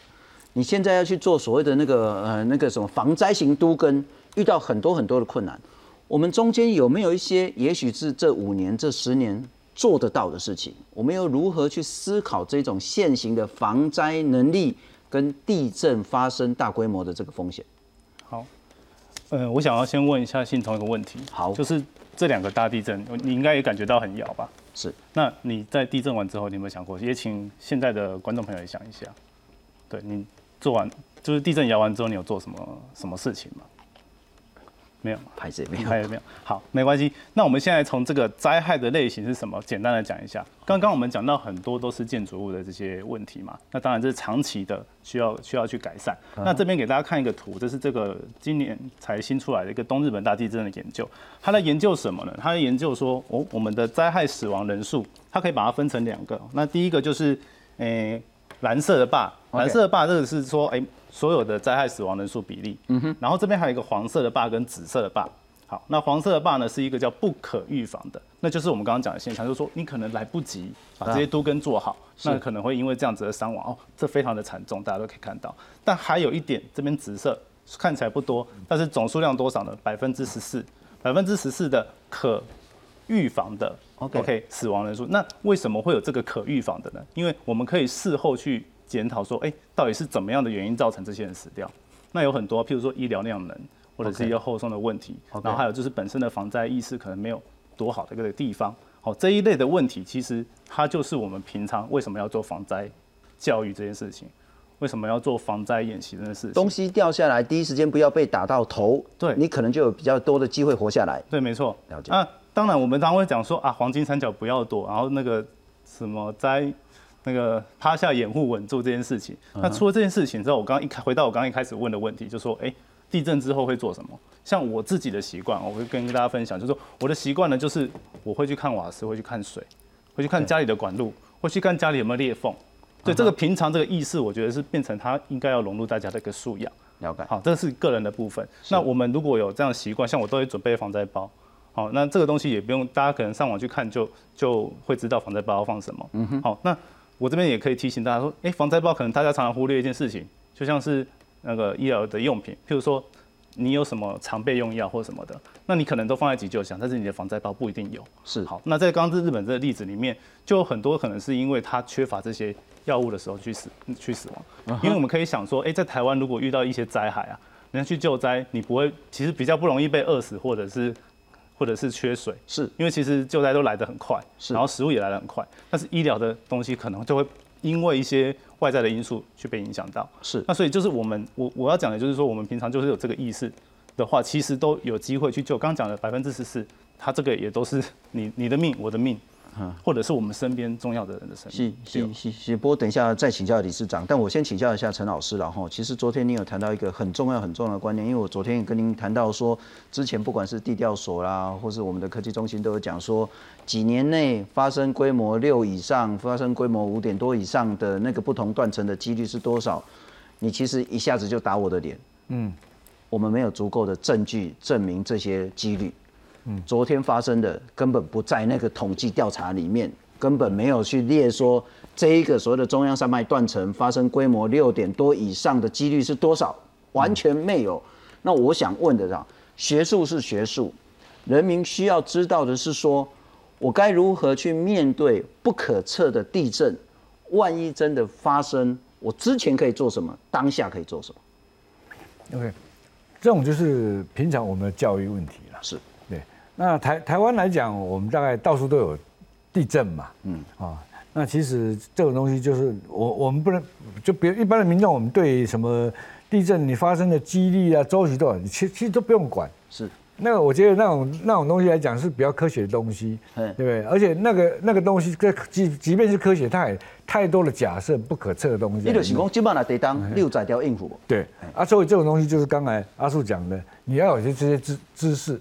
你现在要去做所谓的那个呃那个什么防灾型都跟，遇到很多很多的困难。我们中间有没有一些，也许是这五年、这十年做得到的事情？我们又如何去思考这种现行的防灾能力跟地震发生大规模的这个风险？好，呃，我想要先问一下信同一个问题。好，就是这两个大地震，你应该也感觉到很摇吧？是。那你在地震完之后，你有没有想过？也请现在的观众朋友也想一下。对你做完，就是地震摇完之后，你有做什么什么事情吗？没有，还是没有，还有没有？好，没关系。那我们现在从这个灾害的类型是什么，简单的讲一下。刚刚我们讲到很多都是建筑物的这些问题嘛，那当然这是长期的，需要需要去改善。那这边给大家看一个图，这是这个今年才新出来的一个东日本大地震的研究。它在研究什么呢？它在研究说，哦，我们的灾害死亡人数，它可以把它分成两个。那第一个就是，诶，蓝色的坝，蓝色的坝这个是说，诶。所有的灾害死亡人数比例，嗯哼，然后这边还有一个黄色的坝跟紫色的坝。好，那黄色的坝呢是一个叫不可预防的，那就是我们刚刚讲的现象，就是说你可能来不及把这些都跟做好，那可能会因为这样子的伤亡哦，这非常的惨重，大家都可以看到。但还有一点，这边紫色看起来不多，但是总数量多少呢？百分之十四，百分之十四的可预防的，OK，死亡人数。那为什么会有这个可预防的呢？因为我们可以事后去。检讨说，哎，到底是怎么样的原因造成这些人死掉？那有很多，譬如说医疗量能，或者是一些后送的问题，然后还有就是本身的防灾意识可能没有多好的一个地方。好，这一类的问题，其实它就是我们平常为什么要做防灾教育这件事情。为什么要做防灾演习这件事情。东西掉下来，第一时间不要被打到头，对你可能就有比较多的机会活下来。对，没错。了解。啊，当然我们常常会讲说啊，黄金三角不要躲，然后那个什么灾。那个趴下掩护稳住这件事情，那除了这件事情之后，我刚刚一开回到我刚刚一开始问的问题，就说，哎，地震之后会做什么？像我自己的习惯，我会跟大家分享，就是说我的习惯呢，就是我会去看瓦斯，会去看水，会去看家里的管路，会去看家里有没有裂缝。对这个平常这个意识，我觉得是变成它应该要融入大家的一个素养。了解。好，这是个人的部分。那我们如果有这样习惯，像我都会准备防灾包。好，那这个东西也不用大家可能上网去看就就会知道防灾包要放什么。嗯哼。好，那。我这边也可以提醒大家说，哎，防灾包可能大家常常忽略一件事情，就像是那个医疗的用品，譬如说你有什么常备用药或什么的，那你可能都放在急救箱，但是你的防灾包不一定有。是。好，那在刚刚日本这个例子里面，就有很多可能是因为它缺乏这些药物的时候去死去死亡。因为我们可以想说，哎，在台湾如果遇到一些灾害啊，人家去救灾，你不会其实比较不容易被饿死或者是。或者是缺水，是因为其实救灾都来得很快，是，然后食物也来得很快，但是医疗的东西可能就会因为一些外在的因素去被影响到，是。那所以就是我们我我要讲的就是说，我们平常就是有这个意识的话，其实都有机会去救。刚刚讲的百分之十四，它这个也都是你你的命，我的命。或者是我们身边重要的人的生命。是是是是，不过等一下再请教理事长，但我先请教一下陈老师然后其实昨天您有谈到一个很重要很重要的观念，因为我昨天也跟您谈到说，之前不管是地调所啦，或是我们的科技中心都有讲说，几年内发生规模六以上、发生规模五点多以上的那个不同断层的几率是多少？你其实一下子就打我的脸。嗯，我们没有足够的证据证明这些几率。昨天发生的根本不在那个统计调查里面，根本没有去列说这一个所谓的中央山脉断层发生规模六点多以上的几率是多少，完全没有。那我想问的是，学术是学术，人民需要知道的是说，我该如何去面对不可测的地震？万一真的发生，我之前可以做什么？当下可以做什么？OK，这种就是平常我们的教育问题了。是。那台台湾来讲，我们大概到处都有地震嘛，嗯啊，那其实这种东西就是我我们不能就别一般的民众，我们对什么地震你发生的几率啊、周期多少，其其实都不用管。是，那个我觉得那种那种东西来讲是比较科学的东西，对不对？而且那个那个东西，即即便是科学，它也太多的假设不可测的东西。你就是讲，基本上得当六载条应付。对，啊，所以这种东西就是刚才阿树讲的，你要有些这些知知识。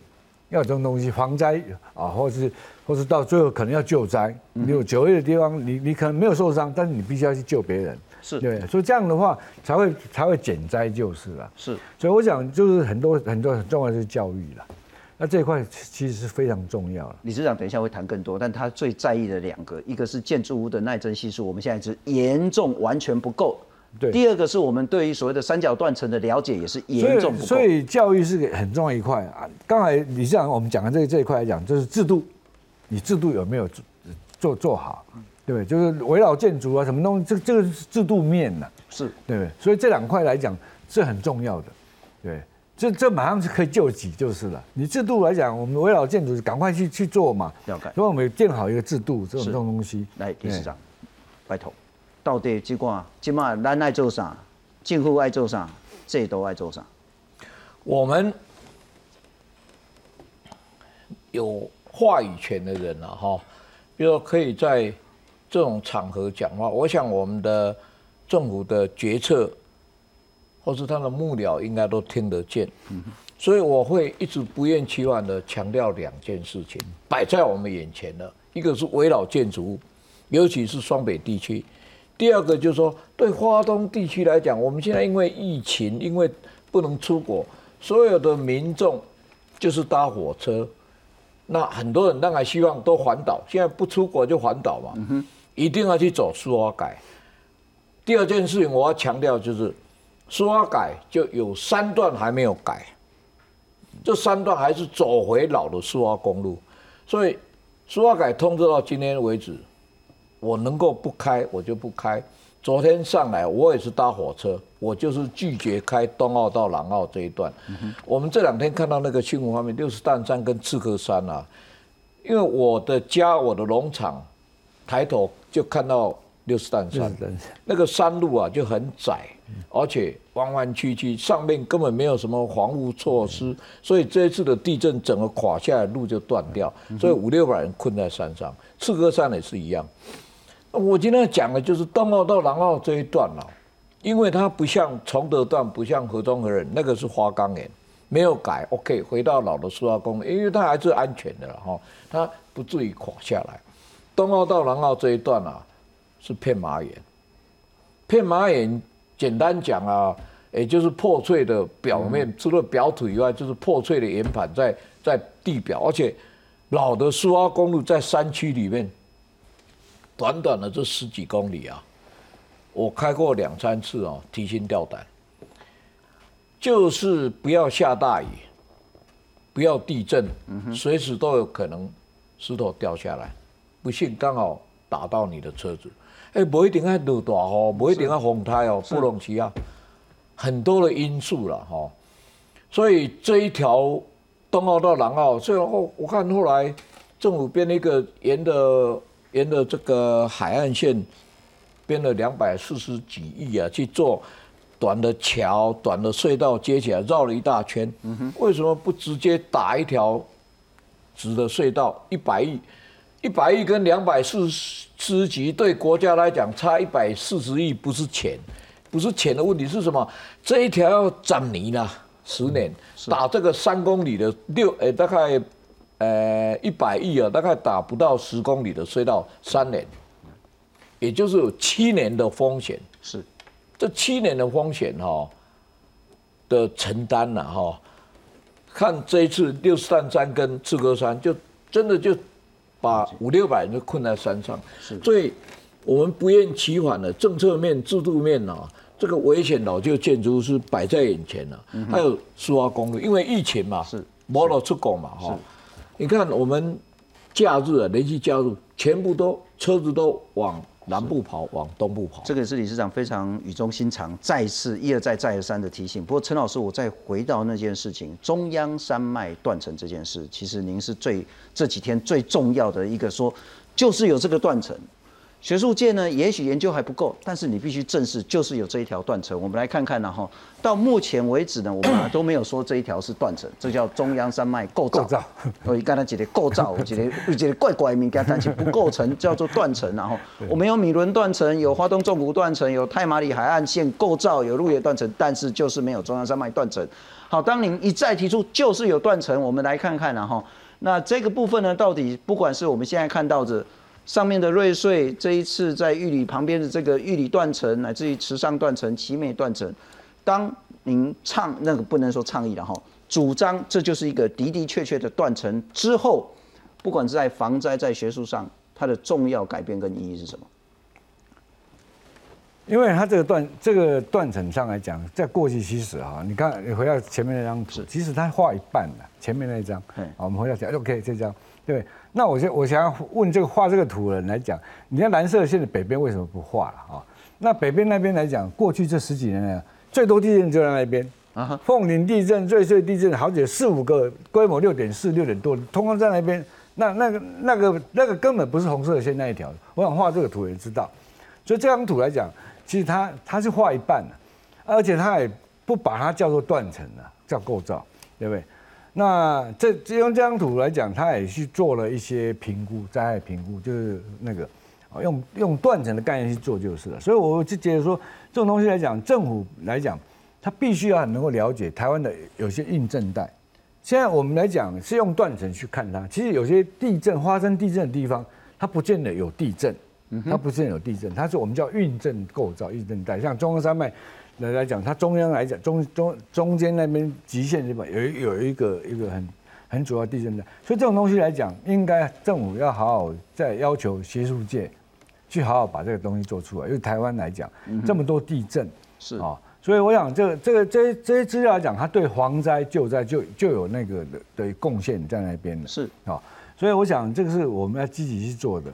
要这种东西防灾啊，或是或是到最后可能要救灾，你有九月的地方，你你可能没有受伤，但是你必须要去救别人，是对，所以这样的话才会才会减灾就是了。是，所以我想就是很多很多很重要的是教育了，那这一块其实是非常重要的。李市长等一下会谈更多，但他最在意的两个，一个是建筑物的耐震系数，我们现在是严重完全不够。对，第二个是我们对于所谓的三角断层的了解也是严重不够，所以教育是个很重要一块啊。刚才李市长我们讲的这这一块来讲，就是制度，你制度有没有做做做好，对不对？就是围绕建筑啊什么东西，这这个是制度面呐，是对不对？所以这两块来讲是很重要的，对，这这马上是可以救急就是了。你制度来讲，我们围绕建筑赶快去去做嘛，了解。所以我们建好一个制度，这种这种东西。来，理事长，拜托。到底这款，即码咱爱做啥，政府爱做啥，这都爱做啥。我们有话语权的人了哈，比如说可以在这种场合讲话。我想我们的政府的决策，或是他的幕僚，应该都听得见。所以我会一直不厌其烦的强调两件事情，摆在我们眼前的，一个是围绕建筑物，尤其是双北地区。第二个就是说，对华东地区来讲，我们现在因为疫情，因为不能出国，所有的民众就是搭火车。那很多人当然希望都环岛，现在不出国就环岛嘛，一定要去走苏花改。第二件事情我要强调就是，苏花改就有三段还没有改，这三段还是走回老的苏花公路，所以苏花改通知到今天为止。我能够不开，我就不开。昨天上来，我也是搭火车，我就是拒绝开东澳到南澳这一段。我们这两天看到那个新闻画面，六十担山跟刺客山啊，因为我的家，我的农场，抬头就看到六十担山那个山路啊就很窄，而且弯弯曲曲，上面根本没有什么防护措施，所以这一次的地震整个垮下来，路就断掉，所以五六百人困在山上。刺客山也是一样。我今天讲的就是东澳到南澳这一段了、因为它不像崇德段，不像河中河人，那个是花岗岩，没有改。OK，回到老的苏花公路，因为它还是安全的了哈，它不至于垮下来。东澳到南澳这一段啊，是片麻岩。片麻岩简单讲啊，也就是破碎的表面，除了表土以外，就是破碎的岩盘在在地表，而且老的苏花公路在山区里面，短短的这十几公里啊，我开过两三次哦，提心吊胆，就是不要下大雨，不要地震，随时都有可能石头掉下来，不幸刚好打到你的车子。哎，不一定要落大雨，不一定要风台哦，不容易啊，很多的因素了哈。所以这一条东澳到南澳，虽然后我看后来政府编了一个沿的沿着这个海岸线，编了两百四十几亿啊去做短的桥、短的隧道接起来，绕了一大圈。嗯为什么不直接打一条直的隧道？一百亿，一百亿跟两百四十几对国家来讲差一百四十亿，不是钱，不是钱的问题是什么？这一条要涨泥了。十年打这个三公里的六，诶，大概，呃，一百亿啊，大概打不到十公里的隧道，三年，也就是有七年的风险。是，这七年的风险哈的承担了哈，看这一次六十担山跟赤科山，就真的就把五六百人就困在山上。是，所以我们不厌其烦的政策面、制度面啊。这个危险老旧建筑是摆在眼前了、嗯还有苏花公路，因为疫情嘛，是没了出国嘛，哈。你看我们假日啊，连续假日，全部都车子都往南部跑，往东部跑。这个是理事长非常语重心长，再次一而再再而三的提醒。不过陈老师，我再回到那件事情，中央山脉断层这件事，其实您是最这几天最重要的一个说，就是有这个断层。学术界呢，也许研究还不够，但是你必须正视，就是有这一条断层。我们来看看呢，哈，到目前为止呢，我们都没有说这一条是断层，这叫中央山脉构造。构造，我刚才讲的构造，我觉得我觉得怪怪名，但是不构成叫做断层。然后我们有米伦断层，有花东纵谷断层，有太马里海岸线构造，有鹿野断层，但是就是没有中央山脉断层。好，当您一再提出就是有断层，我们来看看然后那这个部分呢，到底不管是我们现在看到的。上面的瑞穗，这一次在玉里旁边的这个玉里断层，乃至于池上断层、奇美断层，当您倡那个不能说倡议了哈，主张这就是一个的的确确的断层之后，不管是在防灾在学术上，它的重要改变跟意义是什么？因为它这个断这个断层上来讲，在过去其实哈，你看你回到前面那张图，其实它画一半了，前面那张，好，我们回到讲 OK 这张，对。那我就我想要问这个画这个图的人来讲，你看蓝色线的北边为什么不画了啊？那北边那边来讲，过去这十几年来最多地震就在那边啊，凤林地震、瑞穗地震，好几四五个规模六点四、六点多，通通在那边。那那个那个那个根本不是红色的线那一条。我想画这个图也知道，所以这张图来讲，其实它它是画一半的，而且它也不把它叫做断层了，叫构造，对不对？那这这用这张图来讲，他也去做了一些评估，灾害评估，就是那个用用断层的概念去做就是了。所以我就觉得说，这种东西来讲，政府来讲，他必须要能够了解台湾的有些硬震带。现在我们来讲是用断层去看它，其实有些地震发生地震的地方，它不见得有地震，它不见得有地震，它是我们叫运震构造、运震带，像中央山脉。来来讲，它中央来讲，中中中间那边极限地方有有一个一个很很主要地震带，所以这种东西来讲，应该政府要好好再要求学术界去好好把这个东西做出来。因为台湾来讲，这么多地震是啊，所以我想这个这个这这些资料来讲，它对防灾救灾就就有那个的的贡献在那边的。是啊，所以我想这个是我们要积极去做的。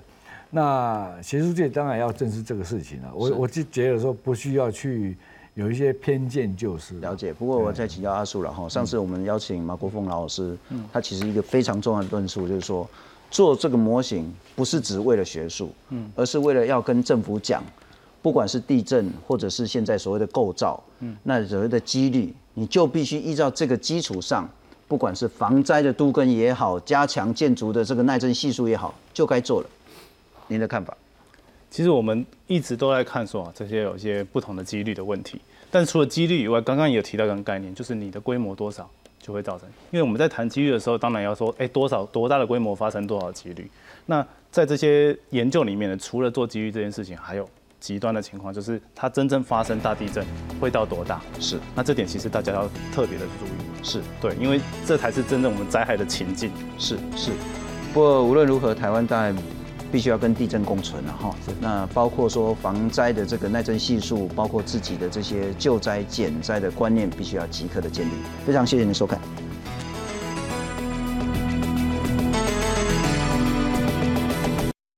那学术界当然要正视这个事情了。我我就觉得说不需要去。有一些偏见就是了解，不过我再请教阿树了哈。上次我们邀请马国凤老师，他其实一个非常重要的论述就是说，做这个模型不是只为了学术，嗯，而是为了要跟政府讲，不管是地震或者是现在所谓的构造，嗯，那所谓的几率，你就必须依照这个基础上，不管是防灾的都根也好，加强建筑的这个耐震系数也好，就该做了。您的看法？其实我们一直都在看说啊，这些有一些不同的几率的问题。但除了几率以外，刚刚也有提到一个概念，就是你的规模多少就会造成。因为我们在谈几率的时候，当然要说，哎，多少多大的规模发生多少几率。那在这些研究里面呢，除了做几率这件事情，还有极端的情况，就是它真正发生大地震会到多大？是。那这点其实大家要特别的注意。是对，因为这才是真正我们灾害的情境。是是。不过无论如何，台湾当然。必须要跟地震共存了哈，那包括说防灾的这个耐震系数，包括自己的这些救灾减灾的观念，必须要即刻的建立。非常谢谢您收看。